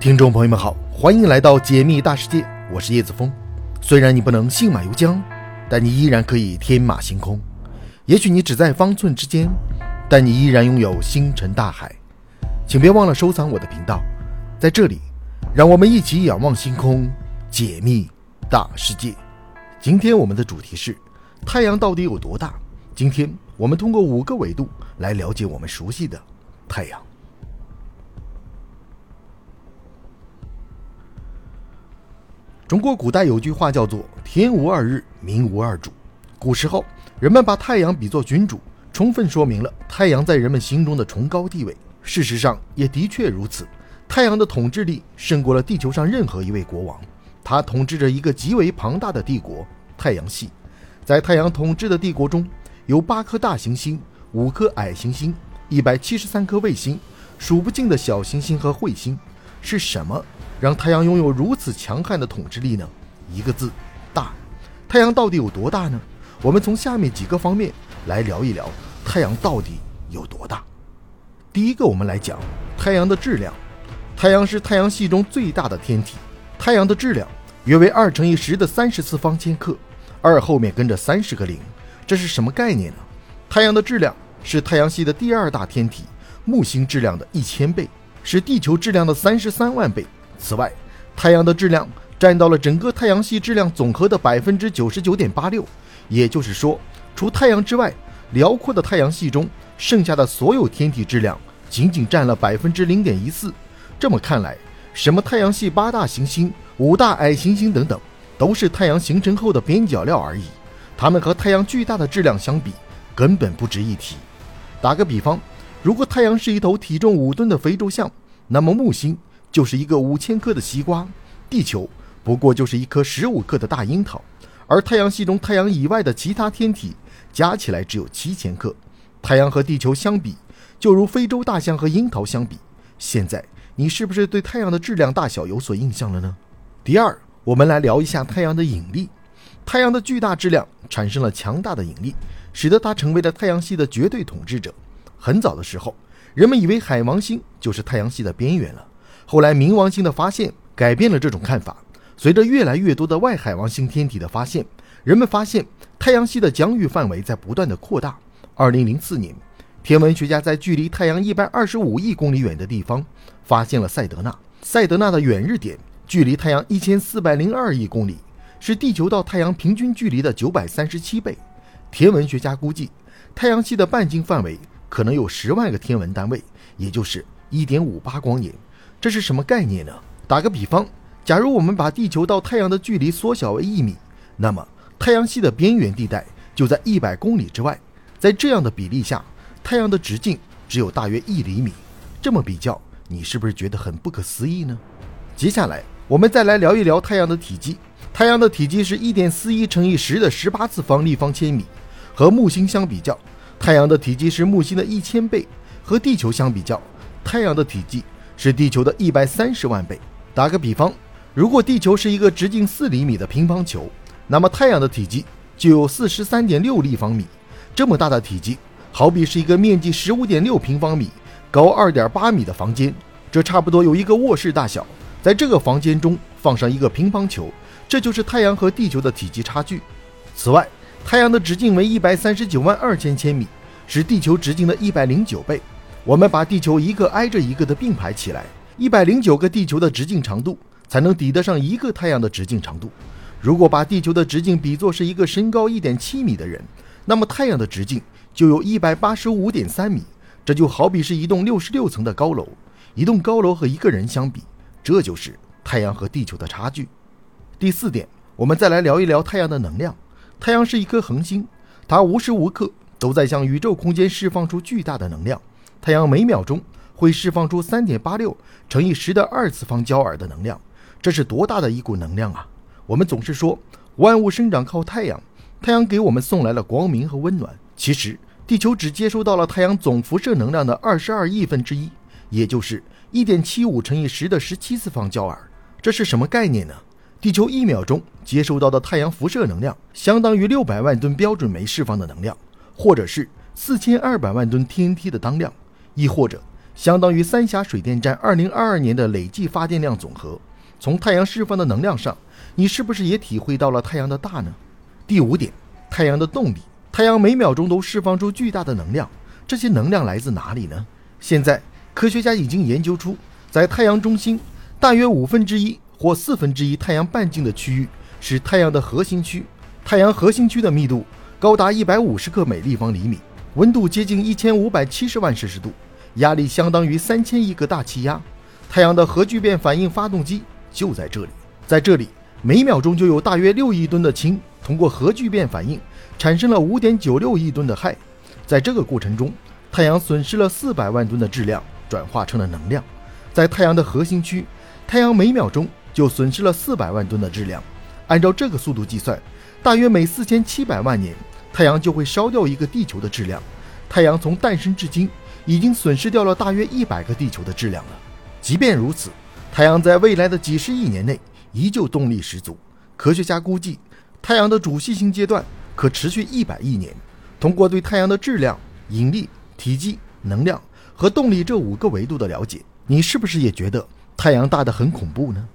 听众朋友们好，欢迎来到解密大世界，我是叶子峰。虽然你不能信马由缰，但你依然可以天马行空。也许你只在方寸之间，但你依然拥有星辰大海。请别忘了收藏我的频道，在这里，让我们一起仰望星空，解密大世界。今天我们的主题是太阳到底有多大？今天我们通过五个维度来了解我们熟悉的太阳。中国古代有句话叫做“天无二日，民无二主”。古时候，人们把太阳比作君主，充分说明了太阳在人们心中的崇高地位。事实上，也的确如此。太阳的统治力胜过了地球上任何一位国王。他统治着一个极为庞大的帝国——太阳系。在太阳统治的帝国中，有八颗大行星、五颗矮行星、一百七十三颗卫星、数不尽的小行星和彗星。是什么？让太阳拥有如此强悍的统治力呢？一个字，大。太阳到底有多大呢？我们从下面几个方面来聊一聊太阳到底有多大。第一个，我们来讲太阳的质量。太阳是太阳系中最大的天体，太阳的质量约为二乘以十的三十次方千克，二后面跟着三十个零，这是什么概念呢？太阳的质量是太阳系的第二大天体木星质量的一千倍，是地球质量的三十三万倍。此外，太阳的质量占到了整个太阳系质量总和的百分之九十九点八六，也就是说，除太阳之外，辽阔的太阳系中剩下的所有天体质量仅仅占了百分之零点一四。这么看来，什么太阳系八大行星、五大矮行星等等，都是太阳形成后的边角料而已。它们和太阳巨大的质量相比，根本不值一提。打个比方，如果太阳是一头体重五吨的非洲象，那么木星。就是一个五千克的西瓜，地球不过就是一颗十五克的大樱桃，而太阳系中太阳以外的其他天体加起来只有七千克。太阳和地球相比，就如非洲大象和樱桃相比。现在你是不是对太阳的质量大小有所印象了呢？第二，我们来聊一下太阳的引力。太阳的巨大质量产生了强大的引力，使得它成为了太阳系的绝对统治者。很早的时候，人们以为海王星就是太阳系的边缘了。后来，冥王星的发现改变了这种看法。随着越来越多的外海王星天体的发现，人们发现太阳系的疆域范围在不断的扩大。二零零四年，天文学家在距离太阳一百二十五亿公里远的地方发现了赛德纳。赛德纳的远日点距离太阳一千四百零二亿公里，是地球到太阳平均距离的九百三十七倍。天文学家估计，太阳系的半径范围可能有十万个天文单位，也就是一点五八光年。这是什么概念呢？打个比方，假如我们把地球到太阳的距离缩小为一米，那么太阳系的边缘地带就在一百公里之外。在这样的比例下，太阳的直径只有大约一厘米。这么比较，你是不是觉得很不可思议呢？接下来，我们再来聊一聊太阳的体积。太阳的体积是一点四一乘以十的十八次方立方千米。和木星相比较，太阳的体积是木星的一千倍；和地球相比较，太阳的体积。是地球的一百三十万倍。打个比方，如果地球是一个直径四厘米的乒乓球，那么太阳的体积就有四十三点六立方米。这么大的体积，好比是一个面积十五点六平方米、高二点八米的房间，这差不多有一个卧室大小。在这个房间中放上一个乒乓球，这就是太阳和地球的体积差距。此外，太阳的直径为一百三十九万二千千米，是地球直径的一百零九倍。我们把地球一个挨着一个的并排起来，一百零九个地球的直径长度才能抵得上一个太阳的直径长度。如果把地球的直径比作是一个身高一点七米的人，那么太阳的直径就有一百八十五点三米。这就好比是一栋六十六层的高楼，一栋高楼和一个人相比，这就是太阳和地球的差距。第四点，我们再来聊一聊太阳的能量。太阳是一颗恒星，它无时无刻都在向宇宙空间释放出巨大的能量。太阳每秒钟会释放出三点八六乘以十的二次方焦耳的能量，这是多大的一股能量啊！我们总是说万物生长靠太阳，太阳给我们送来了光明和温暖。其实地球只接收到了太阳总辐射能量的二十二亿分之一，也就是一点七五乘以十的十七次方焦耳。这是什么概念呢？地球一秒钟接收到的太阳辐射能量，相当于六百万吨标准煤释放的能量，或者是四千二百万吨 TNT 的当量。亦或者相当于三峡水电站2022年的累计发电量总和。从太阳释放的能量上，你是不是也体会到了太阳的大呢？第五点，太阳的动力。太阳每秒钟都释放出巨大的能量，这些能量来自哪里呢？现在科学家已经研究出，在太阳中心大约五分之一或四分之一太阳半径的区域是太阳的核心区。太阳核心区的密度高达一百五十克每立方厘米，温度接近一千五百七十万摄氏度。压力相当于三千亿个大气压，太阳的核聚变反应发动机就在这里。在这里，每秒钟就有大约六亿吨的氢通过核聚变反应产生了五点九六亿吨的氦。在这个过程中，太阳损失了四百万吨的质量，转化成了能量。在太阳的核心区，太阳每秒钟就损失了四百万吨的质量。按照这个速度计算，大约每四千七百万年，太阳就会烧掉一个地球的质量。太阳从诞生至今。已经损失掉了大约一百个地球的质量了。即便如此，太阳在未来的几十亿年内依旧动力十足。科学家估计，太阳的主系星阶段可持续一百亿年。通过对太阳的质量、引力、体积、能量和动力这五个维度的了解，你是不是也觉得太阳大得很恐怖呢？